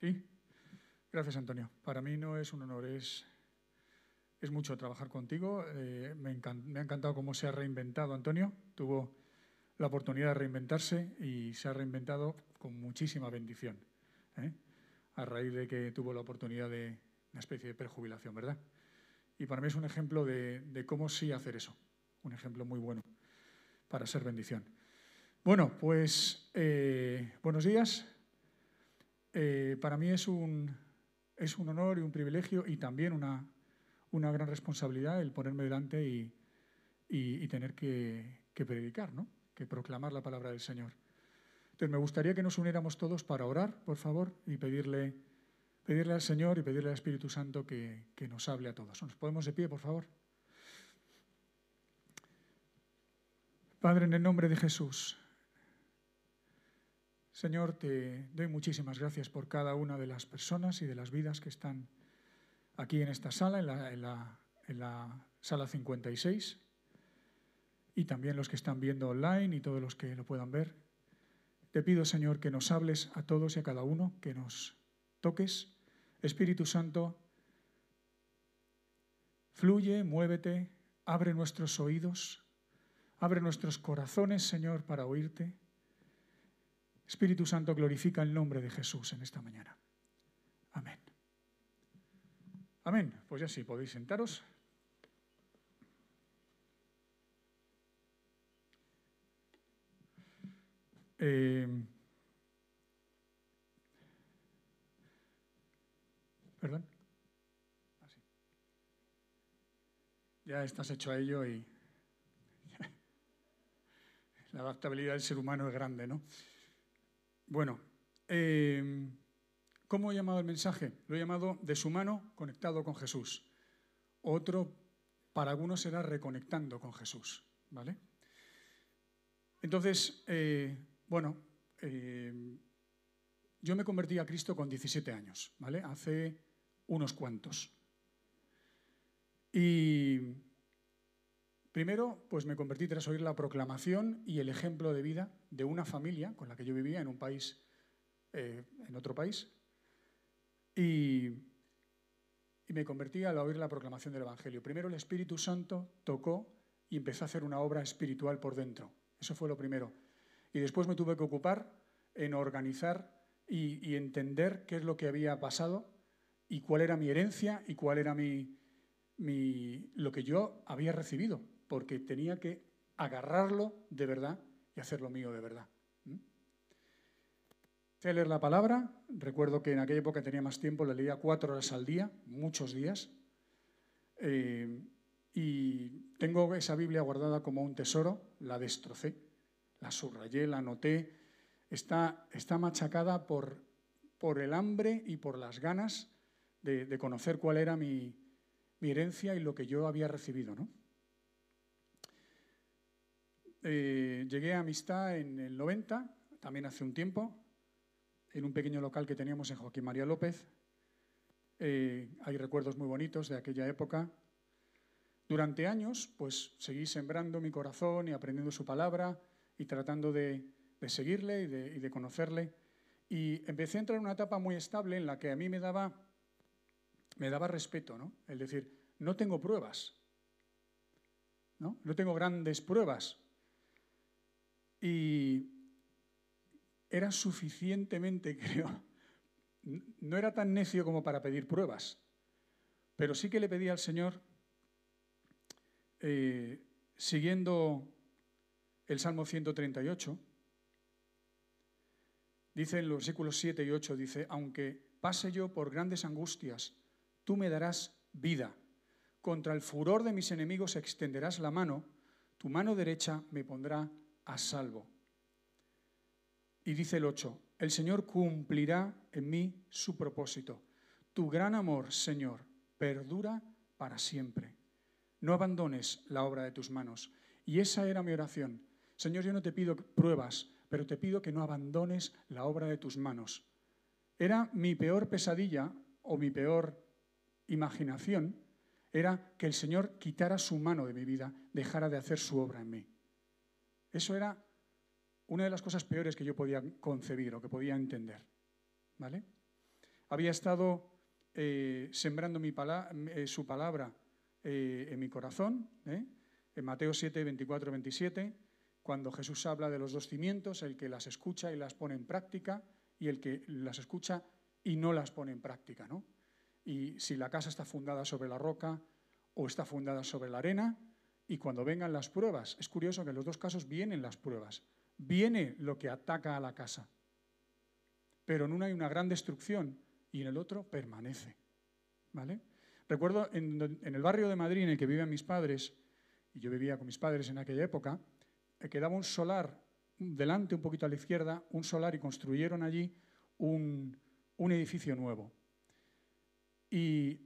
¿Sí? Gracias, Antonio. Para mí no es un honor, es, es mucho trabajar contigo. Eh, me, ha encantado cómo se ha reinventado Antonio. Tuvo la oportunidad de reinventarse y se ha reinventado con muchísima bendición. ¿eh? A raíz de que tuvo la oportunidad de una especie de prejubilación, ¿verdad? Y para mí es un ejemplo de, de cómo sí hacer eso. Un ejemplo muy bueno para ser bendición. Bueno, pues eh, buenos días. Eh, para mí es un, es un honor y un privilegio y también una, una gran responsabilidad el ponerme delante y, y, tener que, predicar, ¿no? que proclamar la palabra del Señor. Entonces me gustaría que nos uniéramos todos para orar, por favor, y pedirle, pedirle al Señor y pedirle al Espíritu Santo que, que nos hable a todos. ¿Nos podemos de pie, por favor? Padre, en el nombre de Jesús, Señor, te doy muchísimas gracias por cada una de las personas y de las vidas que están aquí en esta sala, en la, sala 56, y también los que están viendo online y todos los que lo puedan ver. Te pido, Señor, que nos hables a todos y a cada uno, que nos toques. Espíritu Santo, fluye, muévete, abre nuestros oídos, abre nuestros corazones, Señor, para oírte. Espíritu Santo, glorifica el nombre de Jesús en esta mañana. Amén. Amén. Pues ya sí, podéis sentaros. Eh, ¿Perdón? Ah, ya estás hecho a ello y la adaptabilidad del ser humano es grande, ¿no? Bueno, em, ¿cómo he llamado el mensaje? Lo he llamado de su mano conectado con Jesús. Otro, para algunos, será reconectando con Jesús. ¿Vale? Entonces, eh, bueno, em, yo me convertí a Cristo con 17 años, ¿vale? Hace unos cuantos. Y Primero, pues me convertí tras oír la proclamación y el ejemplo de vida de una familia con la que yo vivía en un país, eh, en otro país, y, me convertí al oír la proclamación del Evangelio. Primero el Espíritu Santo tocó y empezó a hacer una obra espiritual por dentro. Eso fue lo primero. Y después me tuve que ocupar en organizar y, entender qué es lo que había pasado y cuál era mi herencia y cuál era mi, lo que yo había recibido porque tenía que agarrarlo de verdad y hacerlo mío de verdad. A leer la palabra, recuerdo que en aquella época tenía más tiempo, la leía cuatro horas al día, muchos días, eh, y tengo esa Biblia guardada como un tesoro, la destrocé, la subrayé, la anoté, está, está machacada por, por el hambre y por las ganas de, conocer cuál era mi, mi herencia y lo que yo había recibido, ¿no? Eh, llegué a Amistad en el 90, también hace un tiempo, en un pequeño local que teníamos en Joaquín María López. Eh, hay recuerdos muy bonitos de aquella época. Durante años, pues seguí sembrando mi corazón y aprendiendo su palabra y tratando de, seguirle y de, y de, conocerle. Y empecé a entrar en una etapa muy estable en la que a mí me daba, me daba respeto, ¿no? Es decir, no tengo pruebas, ¿no? No tengo grandes pruebas, y era suficientemente, creo, no era tan necio como para pedir pruebas, pero sí que le pedía al Señor, eh, siguiendo el Salmo 138, dice en los versículos 7 y 8, dice, aunque pase yo por grandes angustias, tú me darás vida. Contra el furor de mis enemigos extenderás la mano, tu mano derecha me pondrá a salvo. Y dice el 8, el Señor cumplirá en mí su propósito. Tu gran amor, Señor, perdura para siempre. No abandones la obra de tus manos. Y esa era mi oración. Señor, yo no te pido pruebas, pero te pido que no abandones la obra de tus manos. Era mi peor pesadilla o mi peor imaginación, era que el Señor quitara su mano de mi vida, dejara de hacer su obra en mí. Eso era una de las cosas peores que yo podía concebir o que podía entender. ¿Vale? había estado eh, sembrando eh, su palabra eh, en mi corazón, en Mateo 7, 24, 27, cuando Jesús habla de los dos cimientos, el que las escucha y las pone en práctica y el que las escucha y no las pone en práctica. ¿no? Y si la casa está fundada sobre la roca o está fundada sobre la arena, y cuando vengan las pruebas, es curioso que en los dos casos vienen las pruebas, viene lo que ataca a la casa, pero en una hay una gran destrucción y en el otro permanece. ¿Vale? Recuerdo en, el barrio de Madrid en el que vivían mis padres, y yo vivía con mis padres en aquella época, eh, quedaba un solar delante, un poquito a la izquierda, un solar y construyeron allí un, un edificio nuevo. Y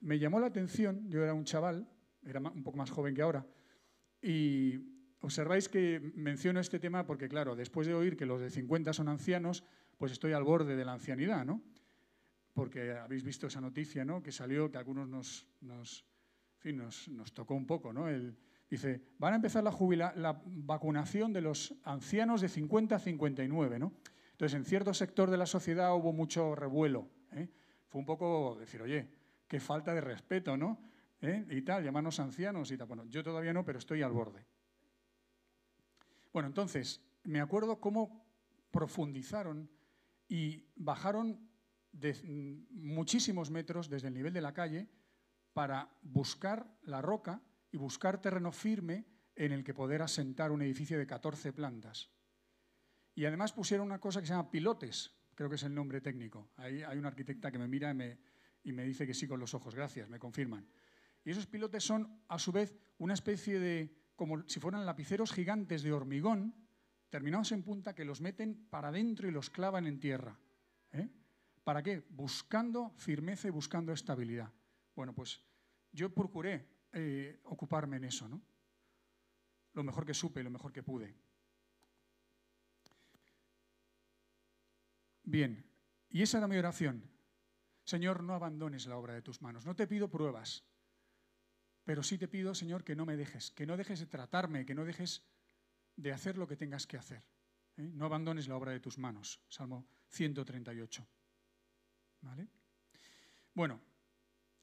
me llamó la atención, yo era un chaval, era un poco más joven que ahora, y observáis que menciono este tema porque, claro, después de oír que los de 50 son ancianos, pues estoy al borde de la ancianidad, ¿no? Porque habéis visto esa noticia, ¿no? Que salió, que a algunos nos, nos, nos, tocó un poco, ¿no? El, dice, van a empezar la, la vacunación de los ancianos de 50 a 59, ¿no? Entonces, en cierto sector de la sociedad hubo mucho revuelo. ¿eh? Fue un poco decir, oye, qué falta de respeto, ¿no? ¿Eh? Y tal, llamarnos ancianos y tal. Bueno, yo todavía no, pero estoy al borde. Bueno, entonces, me acuerdo cómo profundizaron y bajaron de muchísimos metros desde el nivel de la calle para buscar la roca y buscar terreno firme en el que poder asentar un edificio de 14 plantas. Y además pusieron una cosa que se llama pilotes, creo que es el nombre técnico. Ahí hay una arquitecta que me mira y me, y me dice que sí con los ojos, gracias, me confirman. Y esos pilotes son, a su vez, una especie de, como si fueran lapiceros gigantes de hormigón, terminados en punta, que los meten para adentro y los clavan en tierra. ¿eh? ¿Para qué? Buscando firmeza y buscando estabilidad. Bueno, pues yo procuré eh, ocuparme en eso, ¿no? Lo mejor que supe, lo mejor que pude. Bien, y esa era mi oración. Señor, no abandones la obra de tus manos. No te pido pruebas, pero sí te pido, Señor, que no me dejes, que no dejes de tratarme, que no dejes de hacer lo que tengas que hacer. ¿eh? No abandones la obra de tus manos. Salmo 138. ¿Vale? Bueno,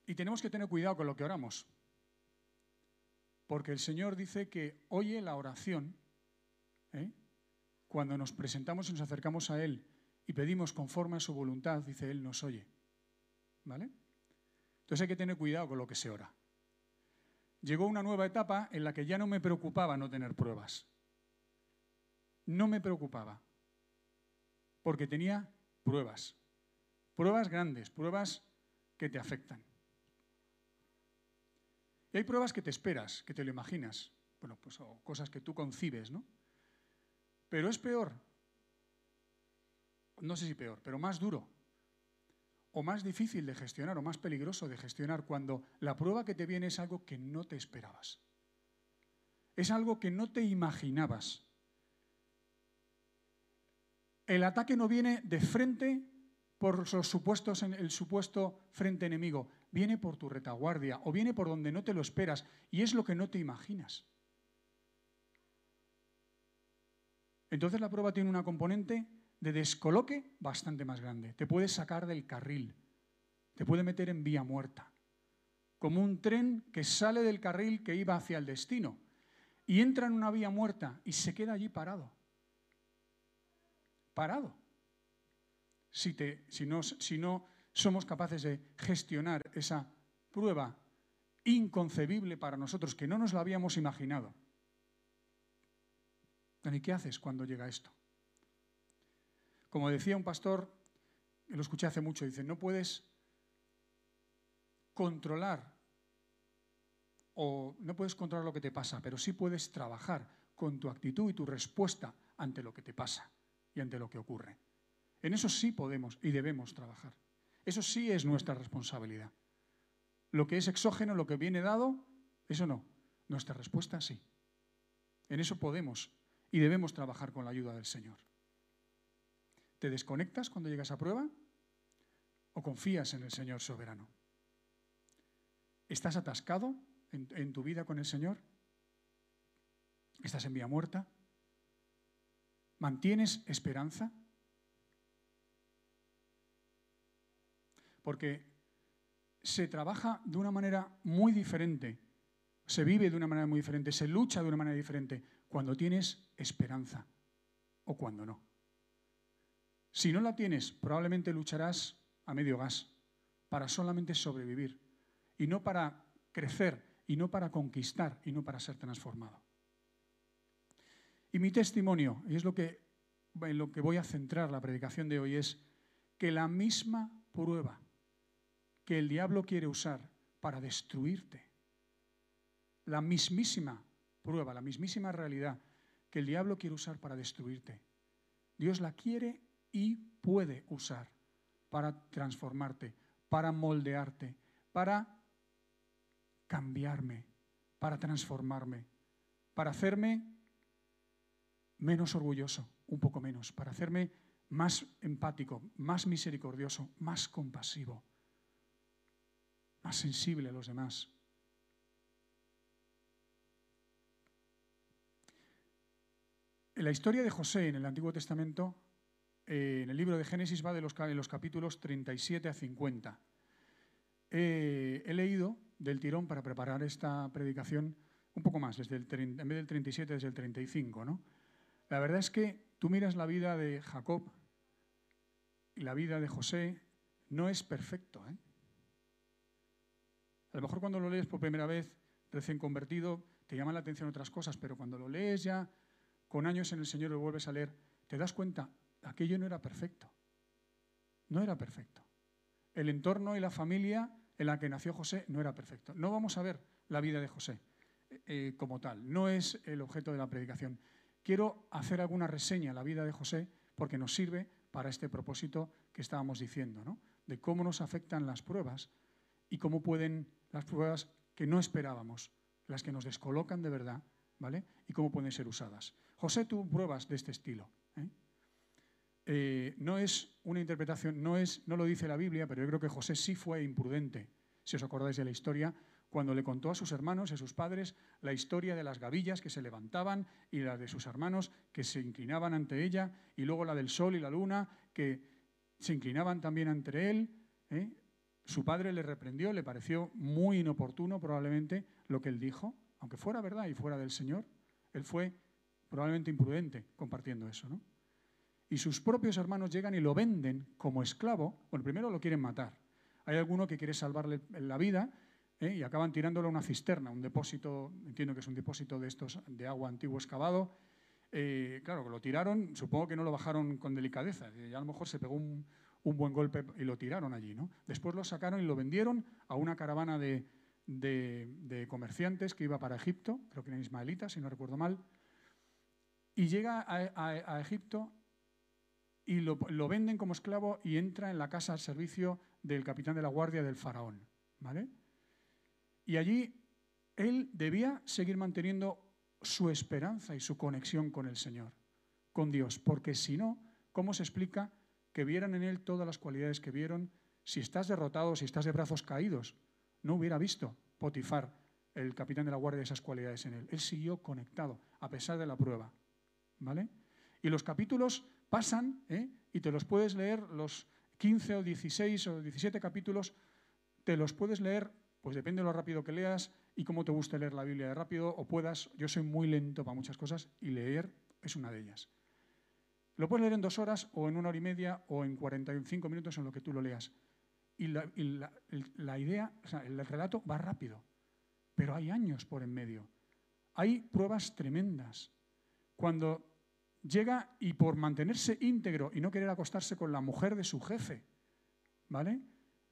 y tenemos que tener cuidado con lo que oramos. Porque el Señor dice que oye la oración. ¿eh? Cuando nos presentamos y nos acercamos a Él y pedimos conforme a su voluntad, dice Él, nos oye. ¿Vale? Entonces hay que tener cuidado con lo que se ora. Llegó una nueva etapa en la que ya no me preocupaba no tener pruebas. No me preocupaba. Porque tenía pruebas. Pruebas grandes, pruebas que te afectan. Y hay pruebas que te esperas, que te lo imaginas. Bueno, pues cosas que tú concibes, ¿no? Pero es peor no sé si peor, pero más duro o más difícil de gestionar o más peligroso de gestionar cuando la prueba que te viene es algo que no te esperabas. Es algo que no te imaginabas. El ataque no viene de frente por los supuestos, el supuesto frente enemigo, viene por tu retaguardia o viene por donde no te lo esperas y es lo que no te imaginas. Entonces la prueba tiene una componente de descoloque bastante más grande. Te puede sacar del carril, te puede meter en vía muerta, como un tren que sale del carril que iba hacia el destino y entra en una vía muerta y se queda allí parado. Parado. Si, te, si, no, si no somos capaces de gestionar esa prueba inconcebible para nosotros, que no nos la habíamos imaginado. ¿Y qué haces cuando llega esto? Como decía un pastor, lo escuché hace mucho, dice, no puedes controlar o no puedes controlar lo que te pasa, pero sí puedes trabajar con tu actitud y tu respuesta ante lo que te pasa y ante lo que ocurre. En eso sí podemos y debemos trabajar. Eso sí es nuestra responsabilidad. Lo que es exógeno, lo que viene dado, eso no. Nuestra respuesta sí. En eso podemos y debemos trabajar con la ayuda del Señor. ¿Te desconectas cuando llegas a prueba? ¿O confías en el Señor soberano? ¿Estás atascado en, tu vida con el Señor? ¿Estás en vía muerta? ¿Mantienes esperanza? porque se trabaja de una manera muy diferente, se vive de una manera muy diferente, se lucha de una manera diferente cuando tienes esperanza o cuando no. Si no la tienes, probablemente lucharás a medio gas para solamente sobrevivir y no para crecer y no para conquistar y no para ser transformado. Y mi testimonio, y es lo que, en lo que voy a centrar la predicación de hoy, es que la misma prueba que el diablo quiere usar para destruirte, la mismísima prueba, la mismísima realidad que el diablo quiere usar para destruirte, Dios la quiere y puede usar para transformarte, para moldearte, para cambiarme, para transformarme, para hacerme menos orgulloso, un poco menos, para hacerme más empático, más misericordioso, más compasivo, más sensible a los demás. En la historia de José en el Antiguo Testamento, eh, en el libro de Génesis, va de los, los capítulos 37 a 50. Eh, he leído del tirón para preparar esta predicación un poco más, desde el, en vez del 37, desde el 35. ¿no? La verdad es que tú miras la vida de Jacob y la vida de José, no es perfecto. ¿eh? A lo mejor cuando lo lees por primera vez, recién convertido, te llaman la atención otras cosas, pero cuando lo lees ya con años en el Señor y lo vuelves a leer, te das cuenta, aquello no era perfecto. No era perfecto. El entorno y la familia en la que nació José no era perfecto. No vamos a ver la vida de José eh, como tal, no es el objeto de la predicación. Quiero hacer alguna reseña a la vida de José porque nos sirve para este propósito que estábamos diciendo, ¿no? de cómo nos afectan las pruebas y cómo pueden las pruebas que no esperábamos, las que nos descolocan de verdad, ¿vale? Y cómo pueden ser usadas. José tuvo pruebas de este estilo. ¿Eh? No es una interpretación, no, es, no lo dice la Biblia, pero yo creo que José sí fue imprudente. Si os acordáis de la historia, cuando le contó a sus hermanos y a sus padres la historia de las gavillas que se levantaban y la de sus hermanos que se inclinaban ante ella, y luego la del sol y la luna que se inclinaban también ante él. ¿eh? Su padre le reprendió, le pareció muy inoportuno probablemente lo que él dijo, aunque fuera verdad y fuera del Señor, él fue probablemente imprudente compartiendo eso. ¿no? Y sus propios hermanos llegan y lo venden como esclavo. Bueno, primero lo quieren matar. Hay alguno que quiere salvarle la vida ¿eh? y acaban tirándolo a una cisterna, un depósito, entiendo que es un depósito de estos de agua antiguo excavado. Eh, claro, lo tiraron, supongo que no lo bajaron con delicadeza, y a lo mejor se pegó un, buen golpe y lo tiraron allí. ¿no? Después lo sacaron y lo vendieron a una caravana de, comerciantes que iba para Egipto, creo que eran ismaelitas, si no recuerdo mal, y llega a, Egipto y lo, venden como esclavo y entra en la casa al servicio del capitán de la guardia del faraón. ¿vale? Y allí él debía seguir manteniendo su esperanza y su conexión con el Señor, con Dios, porque si no, ¿cómo se explica que vieran en él todas las cualidades que vieron? Si estás derrotado, si estás de brazos caídos, no hubiera visto Potifar, el capitán de la guardia, esas cualidades en él. Él siguió conectado, a pesar de la prueba. ¿Vale? Y los capítulos pasan, ¿eh? y te los puedes leer, los 15 o 16 o 17 capítulos, te los puedes leer pues depende de lo rápido que leas y cómo te guste leer la Biblia de rápido o puedas. Yo soy muy lento para muchas cosas y leer es una de ellas. Lo puedes leer en dos horas o en una hora y media o en 45 minutos en lo que tú lo leas. Y la, idea, o sea, el relato va rápido, pero hay años por en medio. Hay pruebas tremendas. Cuando llega y por mantenerse íntegro y no querer acostarse con la mujer de su jefe, ¿vale?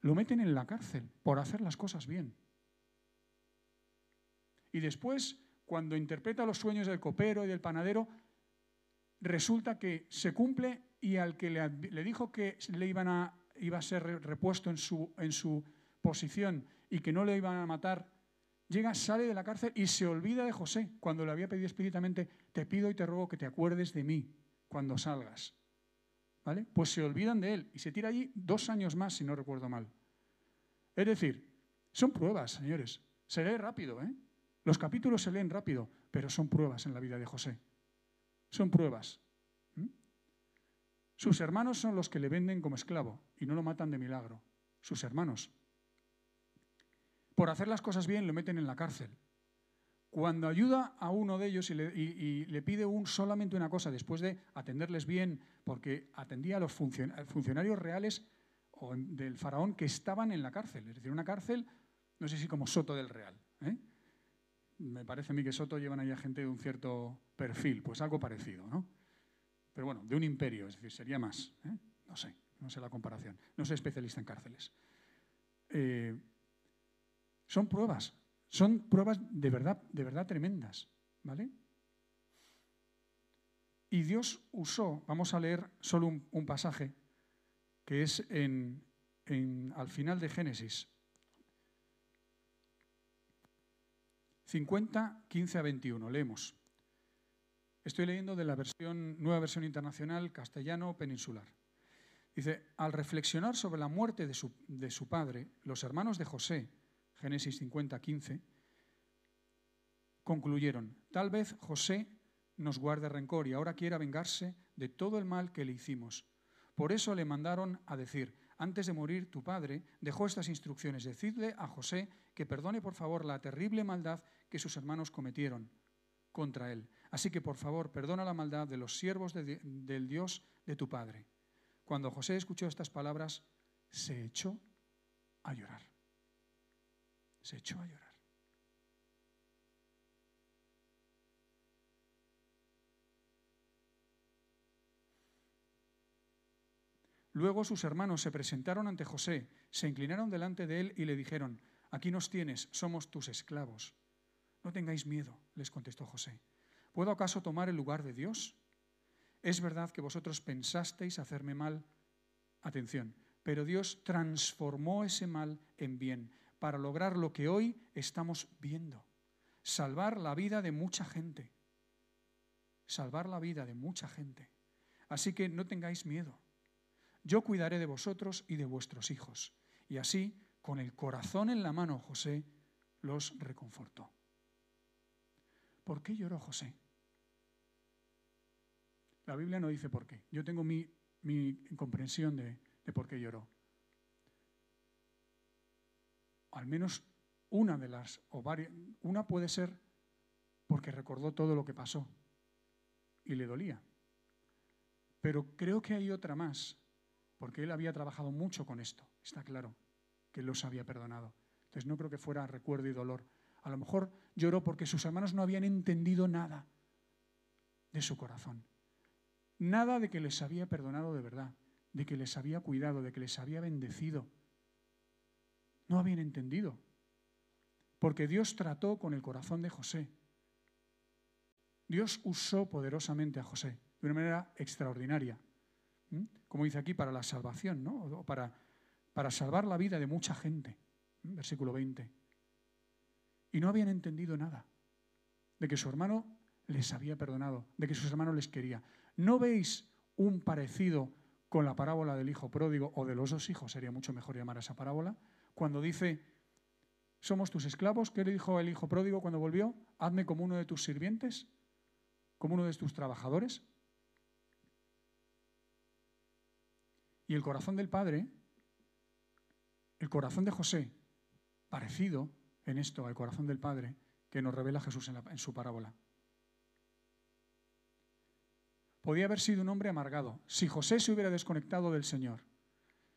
lo meten en la cárcel por hacer las cosas bien. Y después, cuando interpreta los sueños del copero y del panadero, resulta que se cumple y al que le, dijo que le iban a, iba a ser repuesto en su, en su posición y que no le iban a matar, llega, sale de la cárcel y se olvida de José cuando le había pedido explícitamente, te pido y te ruego que te acuerdes de mí cuando salgas. Pues se olvidan de él y se tira allí dos años más, si no recuerdo mal. Es decir, son pruebas, señores. Se lee rápido, ¿eh? Los capítulos se leen rápido, pero son pruebas en la vida de José. Son pruebas. Sus hermanos son los que le venden como esclavo y no lo matan de milagro. sus hermanos. Por hacer las cosas bien lo meten en la cárcel. Cuando ayuda a uno de ellos y le, pide un, solamente una cosa, después de atenderles bien, porque atendía a los funcionarios reales del faraón que estaban en la cárcel, es decir, una cárcel, no sé si como Soto del Real. ¿eh? Me parece a mí que Soto llevan ahí a gente de un cierto perfil, pues algo parecido, ¿no? Pero bueno, de un imperio, es decir, sería más. ¿eh? No sé, no sé la comparación. No soy especialista en cárceles. Eh, son pruebas, son pruebas de verdad, de verdad tremendas, ¿vale? Y Dios usó, vamos a leer solo un, pasaje, que es en, al final de Génesis 50, 15 a 21. Leemos. Estoy leyendo de la versión, nueva versión internacional castellano peninsular. Dice, al reflexionar sobre la muerte de su, de su padre, los hermanos de José, Génesis 50, 15, concluyeron, tal vez José nos guarde rencor y ahora quiera vengarse de todo el mal que le hicimos. Por eso le mandaron a decir, antes de morir tu padre dejó estas instrucciones, decidle a José que perdone por favor la terrible maldad que sus hermanos cometieron contra él. Así que por favor perdona la maldad de los siervos del Dios de tu padre. Cuando José escuchó estas palabras, se echó a llorar se echó a llorar. Luego sus hermanos se presentaron ante José, se inclinaron delante de él y le dijeron, aquí nos tienes, somos tus esclavos. No tengáis miedo, les contestó José. ¿Puedo acaso tomar el lugar de Dios? Es verdad que vosotros pensasteis hacerme mal. Atención, pero Dios transformó ese mal en bien para lograr lo que hoy estamos viendo. Salvar la vida de mucha gente. Salvar la vida de mucha gente. Así que no tengáis miedo. Yo cuidaré de vosotros y de vuestros hijos. Y así, con el corazón en la mano, José los reconfortó. ¿Por qué lloró José? La Biblia no dice por qué. Yo tengo mi, mi comprensión de, de por qué lloró al menos una de las, o varias, una puede ser porque recordó todo lo que pasó y le dolía. Pero creo que hay otra más, porque él había trabajado mucho con esto, está claro, que los había perdonado. Entonces no creo que fuera recuerdo y dolor. A lo mejor lloró porque sus hermanos no habían entendido nada de su corazón. Nada de que les había perdonado de verdad, de que les había cuidado, de que les había bendecido no habían entendido. Porque Dios trató con el corazón de José. Dios usó poderosamente a José de una manera extraordinaria. Como dice aquí, para la salvación, ¿no? Para, para salvar la vida de mucha gente. Versículo 20. Y no habían entendido nada de que su hermano les había perdonado, de que sus hermanos les quería. ¿No veis un parecido con la parábola del hijo pródigo o de los dos hijos? Sería mucho mejor llamar a esa parábola cuando dice, somos tus esclavos, ¿qué le dijo el hijo pródigo cuando volvió? Hazme como uno de tus sirvientes, como uno de tus trabajadores. Y el corazón del Padre, el corazón de José, parecido en esto al corazón del Padre que nos revela Jesús en, en su parábola. Podía haber sido un hombre amargado. Si José se hubiera desconectado del Señor,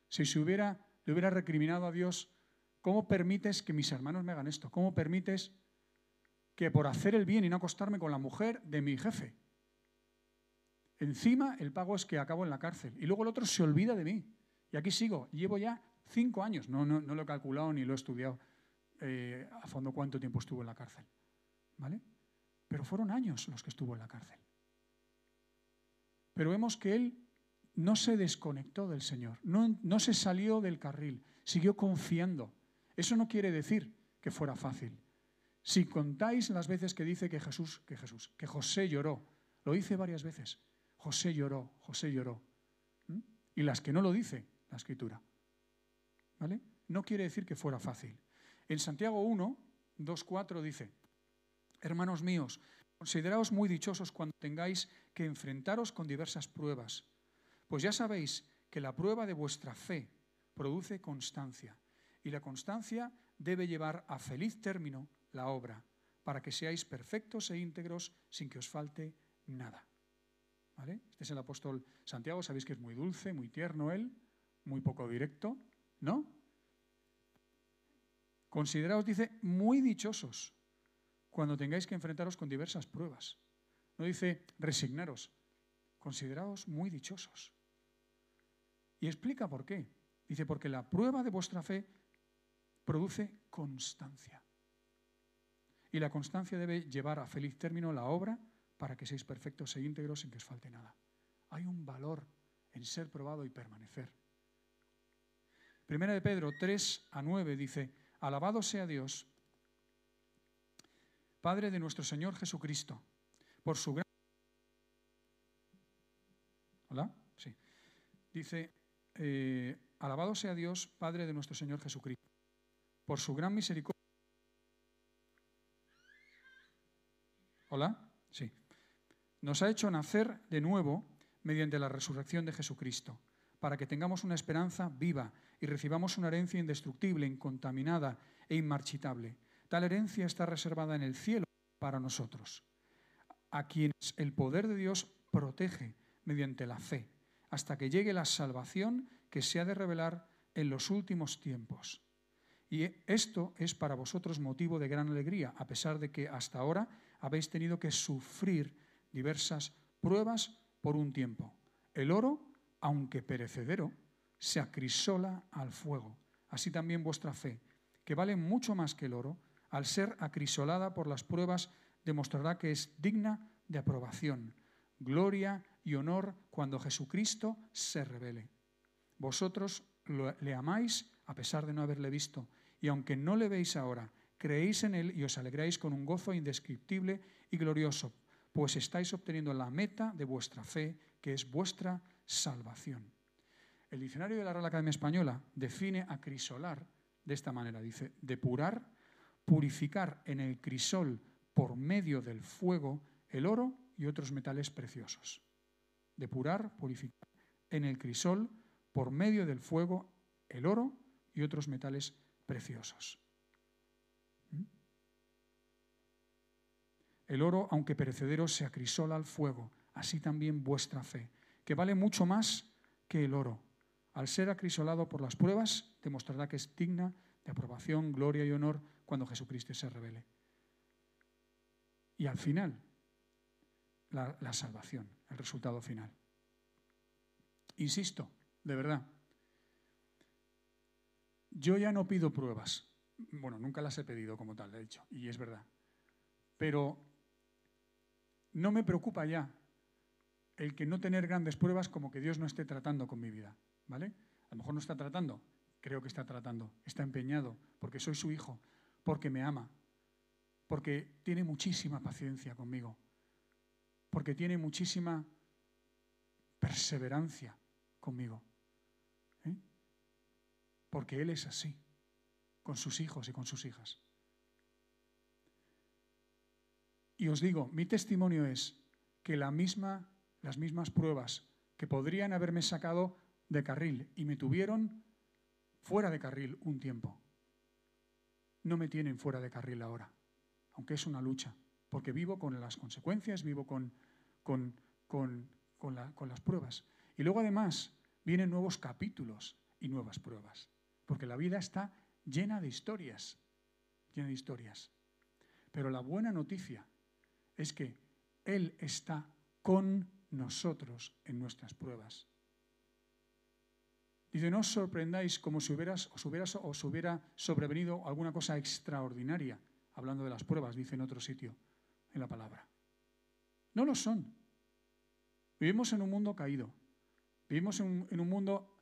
si se hubiera le hubiera recriminado a Dios, ¿cómo permites que mis hermanos me hagan esto? ¿Cómo permites que por hacer el bien y no acostarme con la mujer de mi jefe? Encima el pago es que acabo en la cárcel y luego el otro se olvida de mí. Y aquí sigo, llevo ya cinco años, no, no, lo he calculado ni lo he estudiado eh, a fondo cuánto tiempo estuvo en la cárcel. ¿Vale? Pero fueron años los que estuvo en la cárcel. Pero vemos que él no se desconectó del Señor, no, se salió del carril, siguió confiando. Eso no quiere decir que fuera fácil. Si contáis las veces que dice que Jesús, que Jesús, que José lloró, lo dice varias veces. José lloró, José lloró. Y las que no lo dice la escritura. ¿Vale? No quiere decir que fuera fácil. En Santiago 1, 2, 4 dice, hermanos míos, consideraos muy dichosos cuando tengáis que enfrentaros con diversas pruebas pues ya sabéis que la prueba de vuestra fe produce constancia. Y la constancia debe llevar a feliz término la obra, para que seáis perfectos e íntegros sin que os falte nada. Este es el apóstol Santiago, sabéis que es muy dulce, muy tierno él, muy poco directo, ¿no? Consideraos, dice, muy dichosos cuando tengáis que enfrentaros con diversas pruebas. No dice resignaros, consideraos muy dichosos. Y explica por qué. Dice, porque la prueba de vuestra fe produce constancia. Y la constancia debe llevar a feliz término la obra para que seáis perfectos e íntegros sin que os falte nada. Hay un valor en ser probado y permanecer. Primera de Pedro 3 a 9 dice, alabado sea Dios, Padre de nuestro Señor Jesucristo, por su gran... ¿Hola? Sí. Dice, eh, alabado sea Dios, Padre de nuestro Señor Jesucristo, por su gran misericordia. ¿Hola? Sí. Nos ha hecho nacer de nuevo mediante la resurrección de Jesucristo, para que tengamos una esperanza viva y recibamos una herencia indestructible, incontaminada e inmarchitable. Tal herencia está reservada en el cielo para nosotros, a quienes el poder de Dios protege mediante la fe, hasta que llegue la salvación que se ha de revelar en los últimos tiempos. Y esto es para vosotros motivo de gran alegría, a pesar de que hasta ahora habéis tenido que sufrir diversas pruebas por un tiempo. El oro, aunque perecedero, se acrisola al fuego. Así también vuestra fe, que vale mucho más que el oro, al ser acrisolada por las pruebas, demostrará que es digna de aprobación, gloria y honor cuando Jesucristo se revele. Vosotros le amáis a pesar de no haberle visto, y aunque no le veis ahora, creéis en él y os alegráis con un gozo indescriptible y glorioso, pues estáis obteniendo la meta de vuestra fe, que es vuestra salvación. El diccionario de la Real Academia Española define acrisolar de esta manera, dice, depurar, purificar en el crisol por medio del fuego el oro y otros metales preciosos. Depurar, purificar en el crisol por medio del fuego el oro y otros metales preciosos. ¿Mm? El oro, aunque perecedero, se acrisola al fuego, así también vuestra fe, que vale mucho más que el oro. Al ser acrisolado por las pruebas, demostrará que es digna de aprobación, gloria y honor cuando Jesucristo se revele. Y al final, la, salvación, el resultado final. Insisto, de verdad, yo ya no pido pruebas. Bueno, nunca las he pedido como tal, de hecho, y es verdad. Pero no me preocupa ya el que no tener grandes pruebas como que Dios no esté tratando con mi vida, ¿vale? A lo mejor no está tratando, creo que está tratando, está empeñado, porque soy su hijo, porque me ama, porque tiene muchísima paciencia conmigo, porque tiene muchísima perseverancia conmigo, ¿eh? porque Él es así, con sus hijos y con sus hijas. Y os digo, mi testimonio es que la misma, las mismas pruebas que podrían haberme sacado de carril y me tuvieron fuera de carril un tiempo, no me tienen fuera de carril ahora, aunque es una lucha, porque vivo con las consecuencias, vivo con, con, con, con las pruebas. Y luego además vienen nuevos capítulos y nuevas pruebas, porque la vida está llena de historias, llena de historias. Pero la buena noticia es que Él está con nosotros en nuestras pruebas. Dice, no os sorprendáis como si hubieras, os, os hubiera sobrevenido alguna cosa extraordinaria, hablando de las pruebas, dice en otro sitio, en la palabra. No lo son. Vivimos en un mundo caído. Vivimos en un, mundo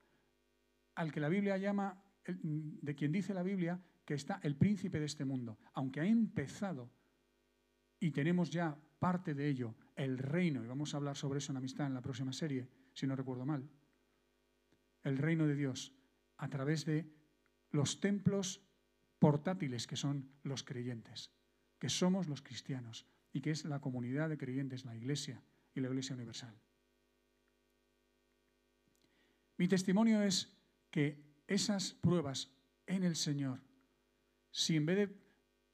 al que la Biblia llama, de quien dice la Biblia, que está el príncipe de este mundo. Aunque ha empezado y tenemos ya parte de ello, el reino, y vamos a hablar sobre eso en amistad en la próxima serie, si no recuerdo mal, el reino de Dios a través de los templos portátiles que son los creyentes, que somos los cristianos y que es la comunidad de creyentes, la iglesia y la iglesia universal. Mi testimonio es que esas pruebas en el Señor, si en vez de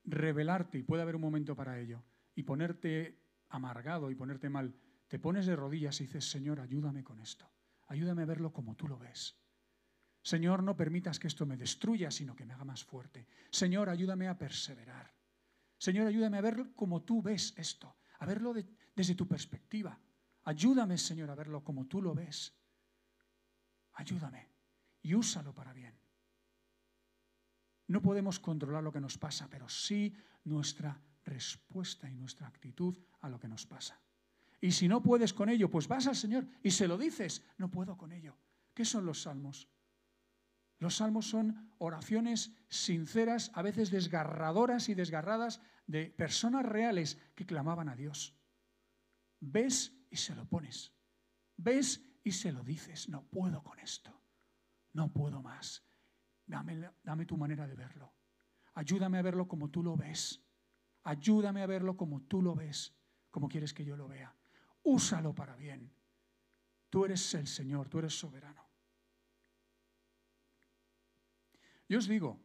revelarte, y puede haber un momento para ello, y ponerte amargado y ponerte mal, te pones de rodillas y dices, Señor, ayúdame con esto, ayúdame a verlo como tú lo ves. Señor, no permitas que esto me destruya, sino que me haga más fuerte. Señor, ayúdame a perseverar. Señor, ayúdame a verlo como tú ves esto, a verlo desde tu perspectiva. Ayúdame, Señor, a verlo como tú lo ves. Ayúdame y úsalo para bien. No podemos controlar lo que nos pasa, pero sí nuestra respuesta y nuestra actitud a lo que nos pasa. Y si no puedes con ello, pues vas al Señor y se lo dices, no puedo con ello. ¿Qué son los salmos? Los salmos son oraciones sinceras, a veces desgarradoras y desgarradas de personas reales que clamaban a Dios. Ves y se lo pones. Ves y se lo dices, no puedo con esto. No puedo más. Dame, dame tu manera de verlo. Ayúdame a verlo como tú lo ves. Ayúdame a verlo como tú lo ves, como quieres que yo lo vea. Úsalo para bien. Tú eres el Señor, tú eres soberano. Yo os digo,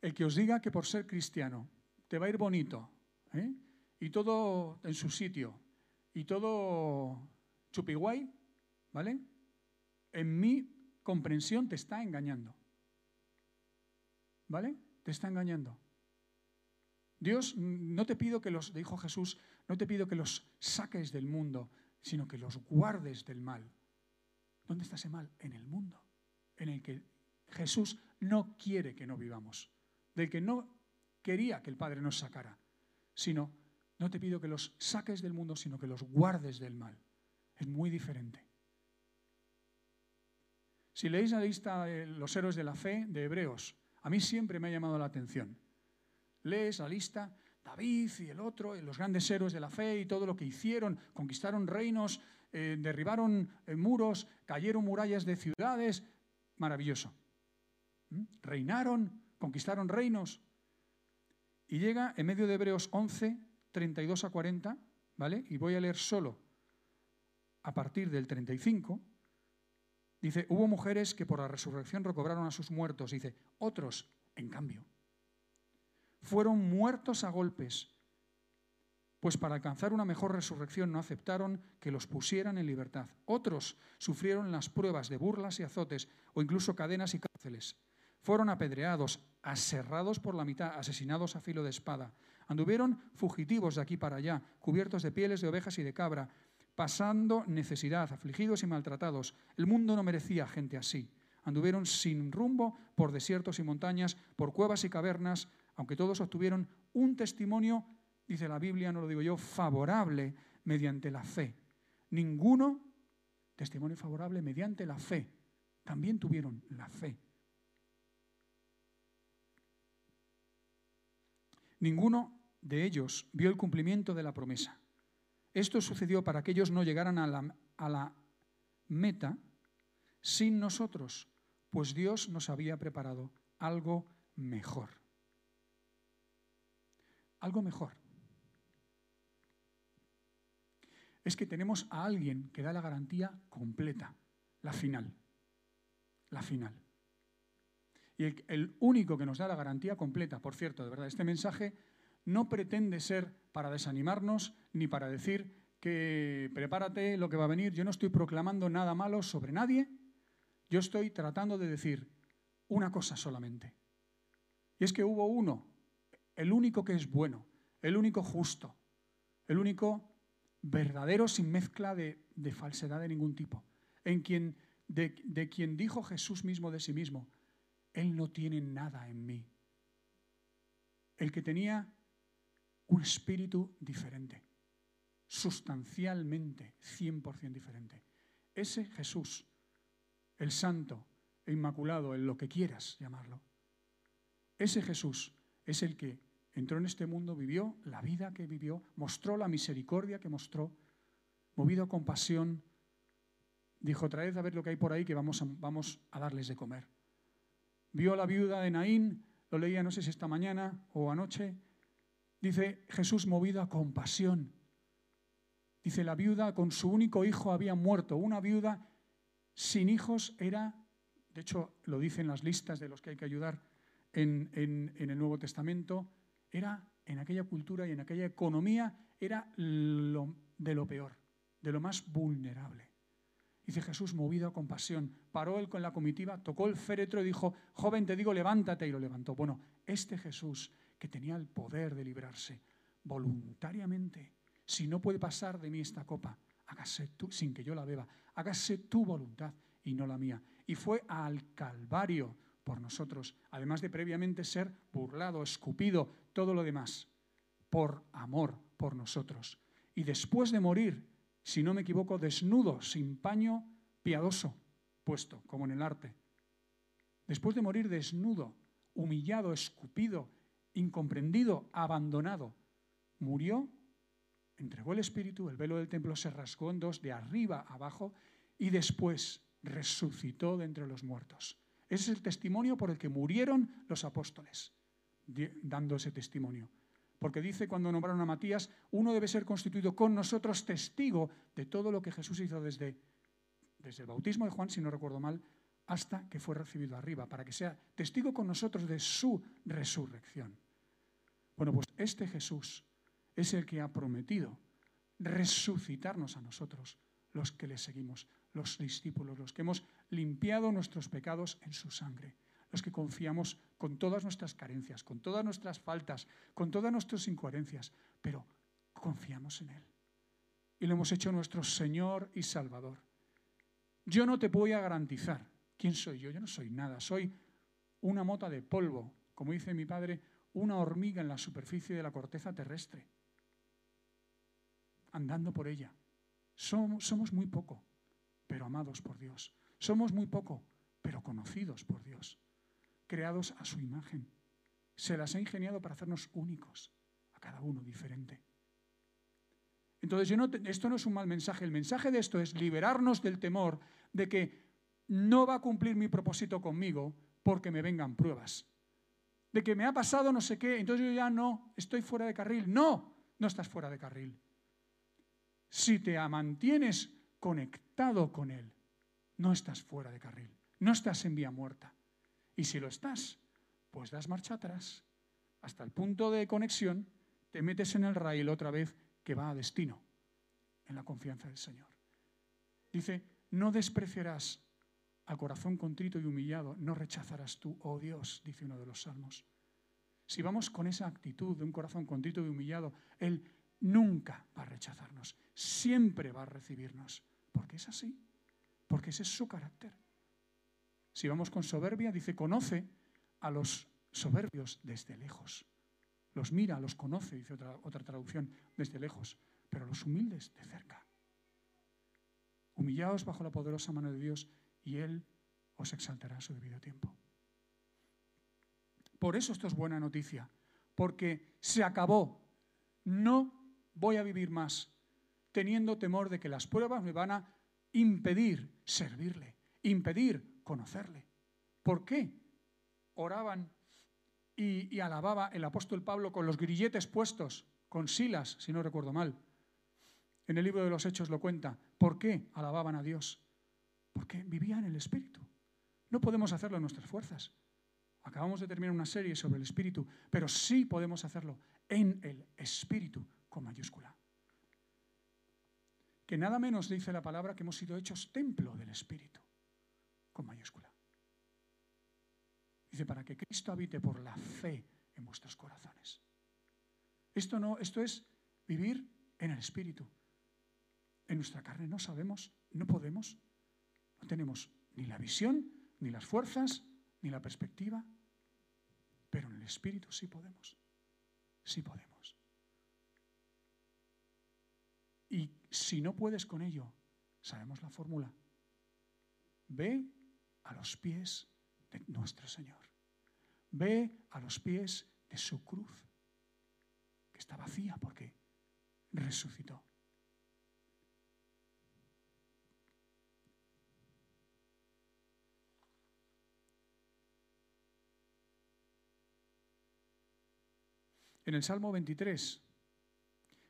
el que os diga que por ser cristiano te va a ir bonito ¿eh? y todo en su sitio y todo chupiguay, ¿vale? En mi comprensión te está engañando. ¿Vale? Te está engañando. Dios, no te pido que los, dijo Jesús, no te pido que los saques del mundo, sino que los guardes del mal. ¿Dónde está ese mal? En el mundo, en el que Jesús no quiere que no vivamos, del que no quería que el Padre nos sacara, sino, no te pido que los saques del mundo, sino que los guardes del mal. Es muy diferente. Si leéis la lista de los héroes de la fe de Hebreos, a mí siempre me ha llamado la atención. Lees la lista, David y el otro, los grandes héroes de la fe y todo lo que hicieron, conquistaron reinos, eh, derribaron eh, muros, cayeron murallas de ciudades, maravilloso. Reinaron, conquistaron reinos. Y llega en medio de Hebreos 11, 32 a 40, ¿vale? Y voy a leer solo a partir del 35 Dice, hubo mujeres que por la resurrección recobraron a sus muertos. Dice, otros, en cambio, fueron muertos a golpes, pues para alcanzar una mejor resurrección no aceptaron que los pusieran en libertad. Otros sufrieron las pruebas de burlas y azotes o incluso cadenas y cárceles. Fueron apedreados, aserrados por la mitad, asesinados a filo de espada. Anduvieron fugitivos de aquí para allá, cubiertos de pieles de ovejas y de cabra, pasando necesidad, afligidos y maltratados. El mundo no merecía gente así. Anduvieron sin rumbo por desiertos y montañas, por cuevas y cavernas, aunque todos obtuvieron un testimonio, dice la Biblia, no lo digo yo, favorable mediante la fe. Ninguno, testimonio favorable mediante la fe. También tuvieron la fe. Ninguno de ellos vio el cumplimiento de la promesa. Esto sucedió para que ellos no llegaran a la, meta sin nosotros, pues Dios nos había preparado algo mejor. Algo mejor. Es que tenemos a alguien que da la garantía completa, la final. La final. Y el, único que nos da la garantía completa, por cierto, de verdad, este mensaje no pretende ser para desanimarnos ni para decir que prepárate lo que va a venir. Yo no estoy proclamando nada malo sobre nadie. Yo estoy tratando de decir una cosa solamente. Y es que hubo uno, el único que es bueno, el único justo, el único verdadero sin mezcla de, falsedad de ningún tipo, en quien, de quien dijo Jesús mismo de sí mismo, Él no tiene nada en mí. El que tenía un espíritu diferente, sustancialmente 100% diferente. Ese Jesús, el santo, el inmaculado, el lo que quieras llamarlo, ese Jesús es el que entró en este mundo, vivió la vida que vivió, mostró la misericordia que mostró, movido a compasión, dijo, traed a ver lo que hay por ahí que vamos a darles de comer. Vio a la viuda de Naín, lo leía no sé si esta mañana o anoche, Dice Jesús movido a compasión. Dice, la viuda con su único hijo había muerto. Una viuda sin hijos era de hecho lo dicen las listas de los que hay que ayudar en, el Nuevo Testamento, era en aquella cultura y en aquella economía, era de lo peor, de lo más vulnerable. Dice Jesús, movido a compasión, paró él con la comitiva, tocó el féretro y dijo, joven, te digo, levántate, y lo levantó. Bueno, este Jesús, que tenía el poder de librarse voluntariamente, si no puede pasar de mí esta copa, hágase tú, sin que yo la beba, hágase tu voluntad y no la mía. Y fue al Calvario por nosotros, además de previamente ser burlado, escupido, todo lo demás, por amor por nosotros. Y después de morir, si no me equivoco, desnudo, sin paño piadoso puesto, como en el arte. Después de morir desnudo, humillado, escupido, incomprendido, abandonado, murió, entregó el espíritu, el velo del templo se rasgó en dos, de arriba abajo, y después resucitó de entre los muertos. Ese es el testimonio por el que murieron los apóstoles, dando ese testimonio. Porque dice cuando nombraron a Matías, uno debe ser constituido con nosotros testigo de todo lo que Jesús hizo desde, desde el bautismo de Juan, si no recuerdo mal, hasta que fue recibido arriba, para que sea testigo con nosotros de su resurrección. Bueno, pues este Jesús es el que ha prometido resucitarnos a nosotros, los que le seguimos, los discípulos, los que hemos limpiado nuestros pecados en su sangre que confiamos con todas nuestras carencias, con todas nuestras faltas, con todas nuestras incoherencias, pero confiamos en Él. Y lo hemos hecho nuestro Señor y Salvador. Yo no te voy a garantizar quién soy yo, yo no soy nada, soy una mota de polvo, como dice mi padre, una hormiga en la superficie de la corteza terrestre, andando por ella. Somos, somos muy poco, pero amados por Dios. Somos muy poco, pero conocidos por Dios creados a su imagen. Se las ha ingeniado para hacernos únicos, a cada uno diferente. Entonces, yo no, esto no es un mal mensaje. El mensaje de esto es liberarnos del temor de que no va a cumplir mi propósito conmigo porque me vengan pruebas. De que me ha pasado no sé qué, entonces yo ya no, estoy fuera de carril. No, no estás fuera de carril. Si te mantienes conectado con Él, no estás fuera de carril. No estás en vía muerta. Y si lo estás, pues das marcha atrás hasta el punto de conexión, te metes en el rail otra vez que va a destino, en la confianza del Señor. Dice, no despreciarás al corazón contrito y humillado, no rechazarás tú, oh Dios, dice uno de los salmos. Si vamos con esa actitud de un corazón contrito y humillado, Él nunca va a rechazarnos, siempre va a recibirnos, porque es así, porque ese es su carácter. Si vamos con soberbia, dice, conoce a los soberbios desde lejos. Los mira, los conoce, dice otra, otra traducción, desde lejos, pero los humildes de cerca. Humillaos bajo la poderosa mano de Dios y Él os exaltará a su debido tiempo. Por eso esto es buena noticia, porque se acabó. No voy a vivir más teniendo temor de que las pruebas me van a impedir servirle, impedir conocerle. ¿Por qué oraban y, alababa el apóstol Pablo con los grilletes puestos, con Silas, si no recuerdo mal? En el libro de los Hechos lo cuenta. ¿Por qué alababan a Dios? Porque vivían en el Espíritu. No podemos hacerlo en nuestras fuerzas. Acabamos de terminar una serie sobre el Espíritu, pero sí podemos hacerlo en el Espíritu con mayúscula. Que nada menos dice la palabra que hemos sido hechos templo del Espíritu con mayúscula. Dice, para que Cristo habite por la fe en vuestros corazones. Esto, no, esto es vivir en el Espíritu. En nuestra carne no sabemos, no podemos, no tenemos ni la visión, ni las fuerzas, ni la perspectiva, pero en el Espíritu sí podemos, sí podemos. Y si no puedes con ello, sabemos la fórmula. Ve a los pies de nuestro Señor. Ve a los pies de su cruz, que está vacía porque resucitó. En el Salmo 23,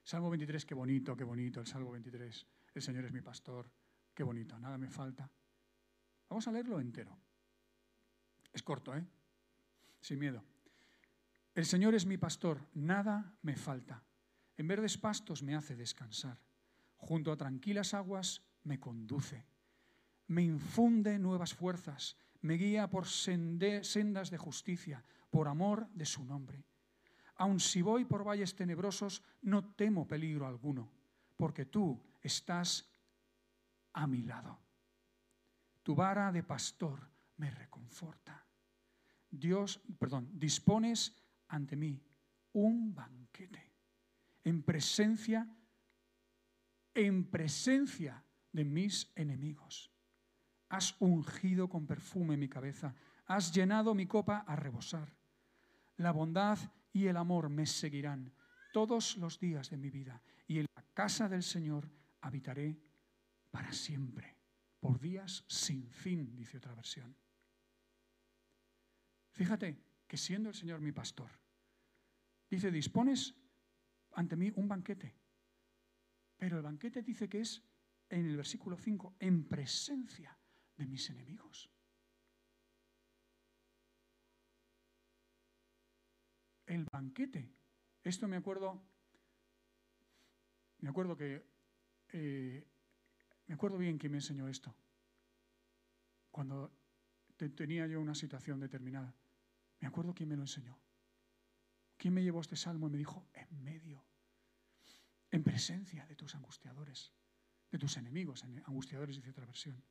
Salmo 23, qué bonito, qué bonito, el Salmo 23, el Señor es mi pastor, qué bonito, nada me falta. Vamos a leerlo entero. Es corto, ¿eh? Sin miedo. El Señor es mi pastor, nada me falta. En verdes pastos me hace descansar. Junto a tranquilas aguas me conduce. Me infunde nuevas fuerzas. Me guía por sendas de justicia, por amor de su nombre. Aun si voy por valles tenebrosos, no temo peligro alguno, porque tú estás a mi lado. Tu vara de pastor me reconforta. Dios, perdón, dispones ante mí un banquete en presencia en presencia de mis enemigos. Has ungido con perfume mi cabeza, has llenado mi copa a rebosar. La bondad y el amor me seguirán todos los días de mi vida y en la casa del Señor habitaré para siempre, por días sin fin, dice otra versión. Fíjate que siendo el Señor mi pastor, dice, dispones ante mí un banquete. Pero el banquete dice que es, en el versículo 5, en presencia de mis enemigos. El banquete. Esto me acuerdo, me acuerdo que, eh, me acuerdo bien que me enseñó esto. Cuando tenía yo una situación determinada. Me acuerdo quién me lo enseñó. ¿Quién me llevó este salmo y me dijo, en medio, en presencia de tus angustiadores, de tus enemigos, angustiadores, dice otra versión?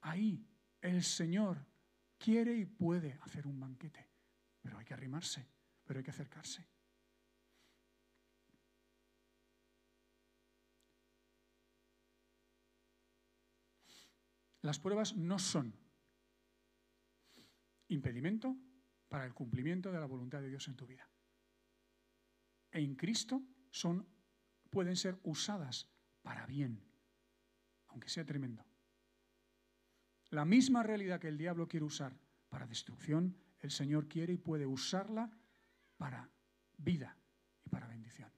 Ahí el Señor quiere y puede hacer un banquete, pero hay que arrimarse, pero hay que acercarse. Las pruebas no son impedimento para el cumplimiento de la voluntad de Dios en tu vida. En Cristo son, pueden ser usadas para bien, aunque sea tremendo. La misma realidad que el diablo quiere usar para destrucción, el Señor quiere y puede usarla para vida y para bendición.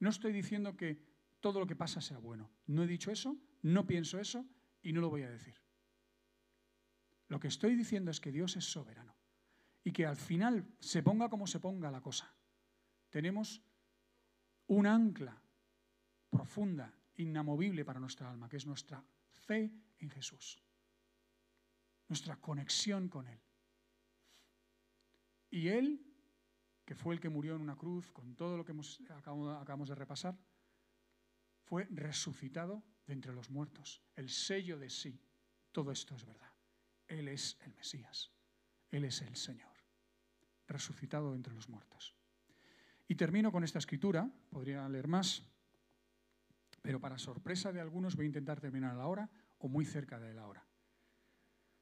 No estoy diciendo que todo lo que pasa sea bueno. No he dicho eso, no pienso eso y no lo voy a decir. Lo que estoy diciendo es que Dios es soberano y que al final se ponga como se ponga la cosa, tenemos un ancla profunda, inamovible para nuestra alma, que es nuestra fe en Jesús, nuestra conexión con Él. Y Él, que fue el que murió en una cruz, con todo lo que hemos, acabamos de repasar, fue resucitado de entre los muertos, el sello de sí. Todo esto es verdad. Él es el Mesías, Él es el Señor resucitado entre los muertos. Y termino con esta escritura, podría leer más, pero para sorpresa de algunos voy a intentar terminar a la hora o muy cerca de la hora.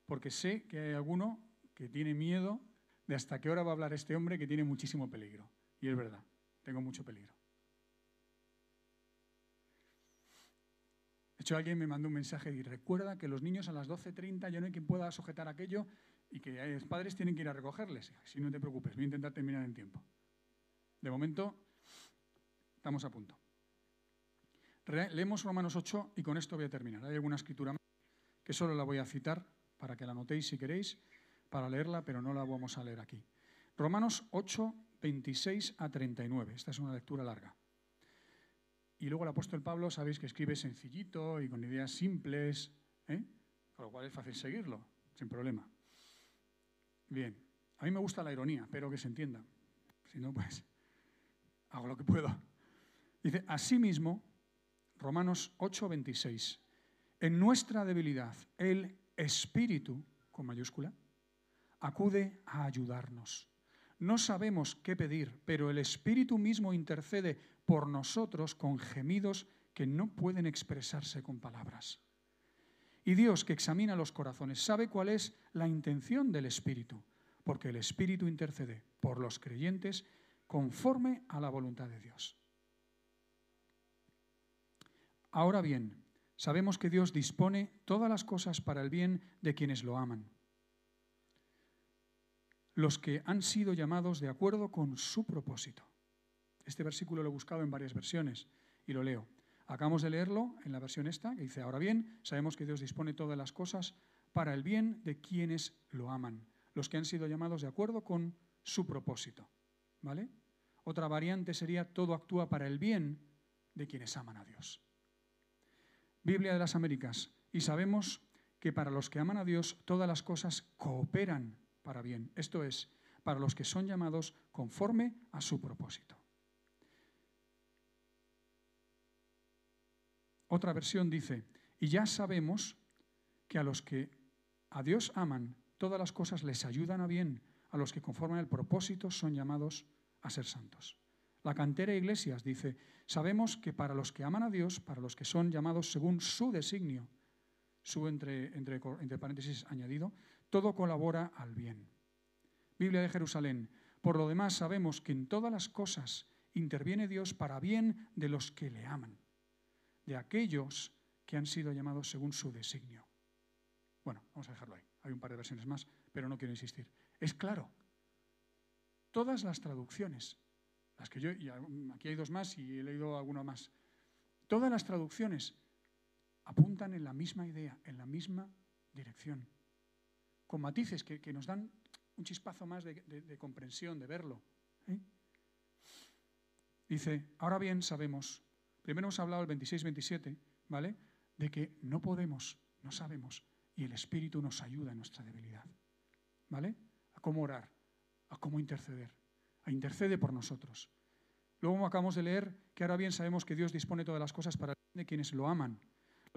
Porque sé que hay alguno que tiene miedo de hasta qué hora va a hablar este hombre que tiene muchísimo peligro. Y es verdad, tengo mucho peligro. De hecho, alguien me mandó un mensaje y recuerda que los niños a las 12.30 ya no hay quien pueda sujetar aquello y que los padres tienen que ir a recogerles. Si no te preocupes, voy a intentar terminar en tiempo. De momento, estamos a punto. Leemos Romanos 8 y con esto voy a terminar. Hay alguna escritura que solo la voy a citar para que la anotéis si queréis, para leerla, pero no la vamos a leer aquí. Romanos 8, 26 a 39. Esta es una lectura larga. Y luego el apóstol Pablo, sabéis que escribe sencillito y con ideas simples, ¿eh? con lo cual es fácil seguirlo, sin problema. Bien, a mí me gusta la ironía, pero que se entienda. Si no, pues hago lo que puedo. Dice, asimismo, Romanos 8:26, en nuestra debilidad, el Espíritu, con mayúscula, acude a ayudarnos. No sabemos qué pedir, pero el Espíritu mismo intercede por nosotros con gemidos que no pueden expresarse con palabras. Y Dios, que examina los corazones, sabe cuál es la intención del Espíritu, porque el Espíritu intercede por los creyentes conforme a la voluntad de Dios. Ahora bien, sabemos que Dios dispone todas las cosas para el bien de quienes lo aman, los que han sido llamados de acuerdo con su propósito. Este versículo lo he buscado en varias versiones y lo leo. Acabamos de leerlo en la versión esta, que dice, ahora bien, sabemos que Dios dispone todas las cosas para el bien de quienes lo aman, los que han sido llamados de acuerdo con su propósito. ¿Vale? Otra variante sería todo actúa para el bien de quienes aman a Dios. Biblia de las Américas. Y sabemos que para los que aman a Dios todas las cosas cooperan para bien. Esto es, para los que son llamados conforme a su propósito. Otra versión dice, y ya sabemos que a los que a Dios aman, todas las cosas les ayudan a bien, a los que conforman el propósito son llamados a ser santos. La cantera Iglesias dice, sabemos que para los que aman a Dios, para los que son llamados según su designio, su entre, entre, entre paréntesis añadido, todo colabora al bien. Biblia de Jerusalén, por lo demás sabemos que en todas las cosas interviene Dios para bien de los que le aman, de aquellos que han sido llamados según su designio. Bueno, vamos a dejarlo ahí. Hay un par de versiones más, pero no quiero insistir. Es claro. Todas las traducciones, las que yo, y aquí hay dos más y he leído alguno más, todas las traducciones apuntan en la misma idea, en la misma dirección, con matices que, nos dan un chispazo más de, comprensión, de verlo. ¿eh? Dice, ahora bien sabemos, primero hemos hablado el 26-27, ¿vale? De que no podemos, no sabemos, y el Espíritu nos ayuda en nuestra debilidad, ¿vale? A cómo orar, a cómo interceder, a intercede por nosotros. Luego acabamos de leer que ahora bien sabemos que Dios dispone todas las cosas para de quienes lo aman,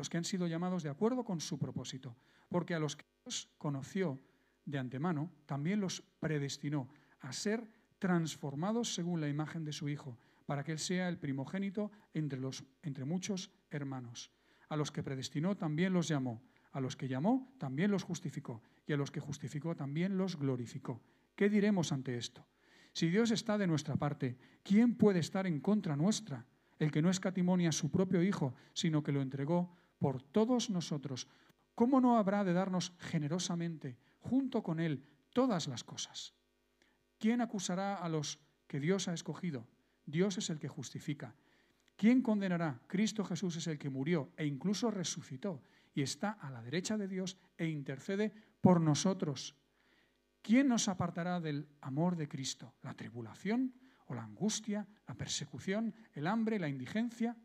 los que han sido llamados de acuerdo con su propósito, porque a los que Dios conoció de antemano, también los predestinó a ser transformados según la imagen de su Hijo, para que Él sea el primogénito entre, los, entre muchos hermanos. A los que predestinó también los llamó, a los que llamó también los justificó, y a los que justificó también los glorificó. ¿Qué diremos ante esto? Si Dios está de nuestra parte, ¿quién puede estar en contra nuestra? El que no escatimonia a su propio Hijo, sino que lo entregó por todos nosotros. ¿Cómo no habrá de darnos generosamente, junto con Él, todas las cosas? ¿Quién acusará a los que Dios ha escogido? Dios es el que justifica. ¿Quién condenará? Cristo Jesús es el que murió e incluso resucitó y está a la derecha de Dios e intercede por nosotros. ¿Quién nos apartará del amor de Cristo? ¿La tribulación o la angustia, la persecución, el hambre, la indigencia,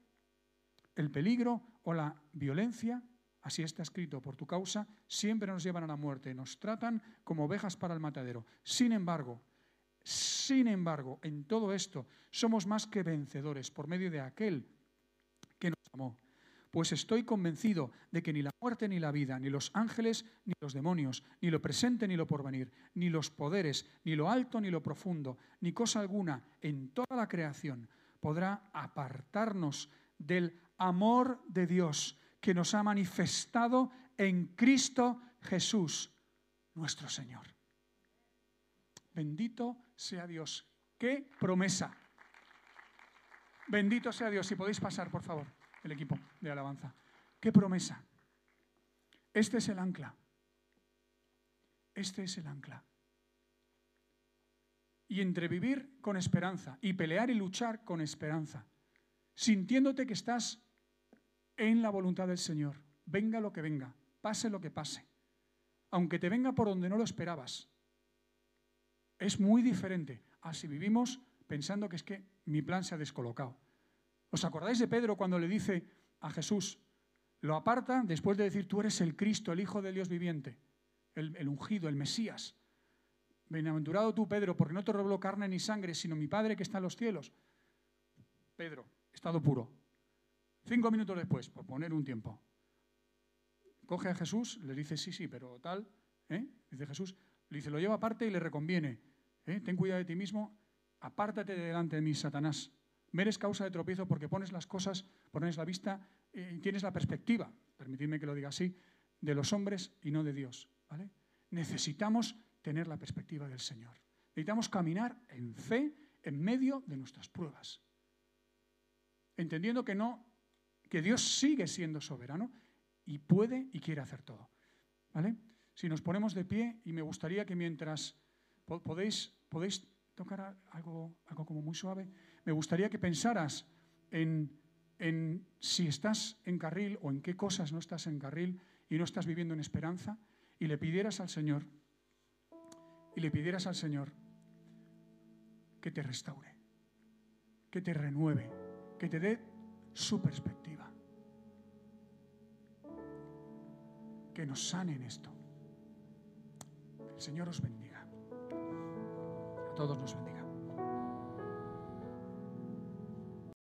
el peligro o la violencia? Así está escrito, por tu causa siempre nos llevan a la muerte, nos tratan como ovejas para el matadero. Sin embargo, sin embargo, en todo esto somos más que vencedores por medio de aquel que nos amó pues estoy convencido de que ni la muerte ni la vida, ni los ángeles ni los demonios, ni lo presente ni lo porvenir, ni los poderes, ni lo alto ni lo profundo, ni cosa alguna en toda la creación podrá apartarnos del amor de Dios que nos ha manifestado en Cristo Jesús, nuestro Señor. Bendito sea Dios. ¡Qué promesa! Bendito sea Dios. Si podéis pasar, por favor el equipo de alabanza. ¡Qué promesa! Este es el ancla. Este es el ancla. Y entre vivir con esperanza y pelear y luchar con esperanza, sintiéndote que estás en la voluntad del Señor, venga lo que venga, pase lo que pase, aunque te venga por donde no lo esperabas, es muy diferente a si vivimos pensando que es que mi plan se ha descolocado. ¿Os acordáis de Pedro cuando le dice a Jesús, lo aparta después de decir, tú eres el Cristo, el Hijo del Dios viviente, el, ungido, el Mesías? Bienaventurado tú, Pedro, porque no te reveló carne ni sangre, sino mi Padre que está en los cielos. Pedro, estado puro. Cinco minutos después, por poner un tiempo, coge a Jesús, le dice, sí, sí, pero tal, ¿eh? dice Jesús, le dice, lo lleva aparte y le reconviene. ¿eh? Ten cuidado de ti mismo, apártate de delante de mí, Satanás. Meres causa de tropiezo porque pones las cosas, pones la vista eh, y tienes la perspectiva, permitidme que lo diga así, de los hombres y no de Dios. ¿vale? Necesitamos tener la perspectiva del Señor. Necesitamos caminar en fe en medio de nuestras pruebas. Entendiendo que no, que Dios sigue siendo soberano y puede y quiere hacer todo. ¿Vale? Si nos ponemos de pie, y me gustaría que mientras podéis, podéis tocar algo, algo como muy suave me gustaría que pensaras en, si estás en carril o en qué cosas no estás en carril y no estás viviendo en esperanza y le pidieras al Señor, y le pidieras al Señor que te restaure, que te renueve, que te dé su perspectiva, que nos sane en esto. Que el Señor os bendiga. A todos nos bendiga.